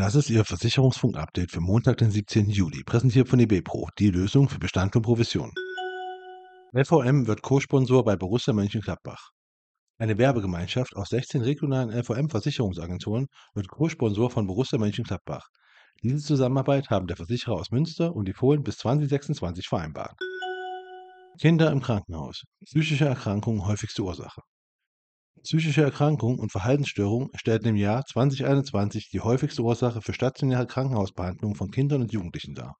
Das ist Ihr Versicherungsfunk-Update für Montag, den 17. Juli, präsentiert von eBepro, die Lösung für Bestand und Provision. LVM wird Co-Sponsor bei Borussia Mönchengladbach. Eine Werbegemeinschaft aus 16 regionalen LVM-Versicherungsagenturen wird Co-Sponsor von Borussia Mönchengladbach. Diese Zusammenarbeit haben der Versicherer aus Münster und die Fohlen bis 2026 vereinbart. Kinder im Krankenhaus. Psychische Erkrankungen häufigste Ursache. Psychische Erkrankungen und Verhaltensstörungen stellten im Jahr 2021 die häufigste Ursache für stationäre Krankenhausbehandlung von Kindern und Jugendlichen dar.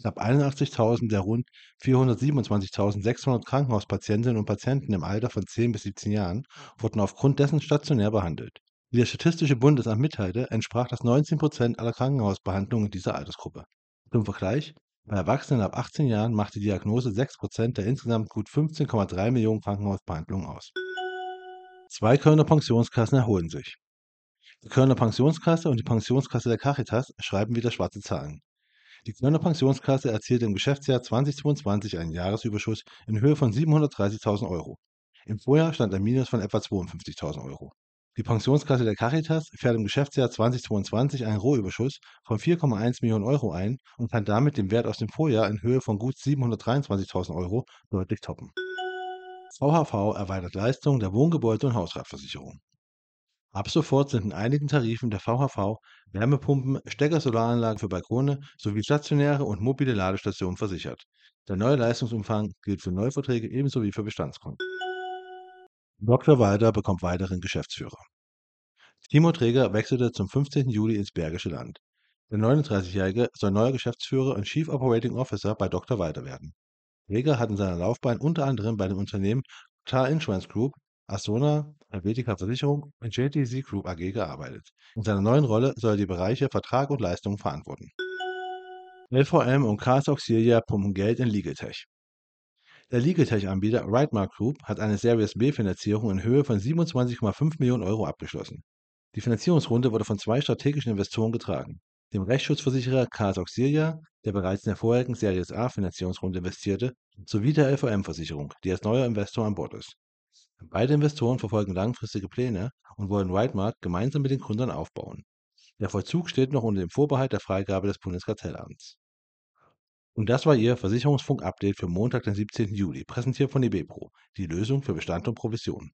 Knapp 81.000 der rund 427.600 Krankenhauspatientinnen und Patienten im Alter von 10 bis 17 Jahren wurden aufgrund dessen stationär behandelt. Wie das Statistische Bundesamt mitteilte, entsprach das 19 Prozent aller Krankenhausbehandlungen in dieser Altersgruppe. Zum Vergleich, bei Erwachsenen ab 18 Jahren macht die Diagnose 6 Prozent der insgesamt gut 15,3 Millionen Krankenhausbehandlungen aus. Zwei Kölner Pensionskassen erholen sich. Die Kölner Pensionskasse und die Pensionskasse der Caritas schreiben wieder schwarze Zahlen. Die Kölner Pensionskasse erzielte im Geschäftsjahr 2022 einen Jahresüberschuss in Höhe von 730.000 Euro. Im Vorjahr stand ein Minus von etwa 52.000 Euro. Die Pensionskasse der Caritas fährt im Geschäftsjahr 2022 einen Rohüberschuss von 4,1 Millionen Euro ein und kann damit den Wert aus dem Vorjahr in Höhe von gut 723.000 Euro deutlich toppen. VHV erweitert Leistungen der Wohngebäude- und Hausratversicherung. Ab sofort sind in einigen Tarifen der VHV Wärmepumpen, Stecker-Solaranlagen für Balkone sowie stationäre und mobile Ladestationen versichert. Der neue Leistungsumfang gilt für Neuverträge ebenso wie für Bestandskunden. Dr. Walder bekommt weiteren Geschäftsführer. Timo Träger wechselte zum 15. Juli ins Bergische Land. Der 39-Jährige soll neuer Geschäftsführer und Chief Operating Officer bei Dr. Walder werden. Reger hat in seiner Laufbahn unter anderem bei den Unternehmen Tar Insurance Group, Asona, Helvetica Versicherung und JTC Group AG gearbeitet. In seiner neuen Rolle soll er die Bereiche Vertrag und Leistung verantworten. LVM und Cars Auxilia pumpen Geld in Legaltech. Der Legaltech-Anbieter Rightmark Group hat eine Series B-Finanzierung in Höhe von 27,5 Millionen Euro abgeschlossen. Die Finanzierungsrunde wurde von zwei strategischen Investoren getragen dem Rechtsschutzversicherer Cars Auxilia, der bereits in der vorherigen Series A Finanzierungsrunde investierte, sowie der LVM-Versicherung, die als neuer Investor an Bord ist. Beide Investoren verfolgen langfristige Pläne und wollen Rightmark gemeinsam mit den Gründern aufbauen. Der Vollzug steht noch unter dem Vorbehalt der Freigabe des Bundeskartellamts. Und das war Ihr Versicherungsfunk-Update für Montag, den 17. Juli, präsentiert von eBepro, die Lösung für Bestand und Provision.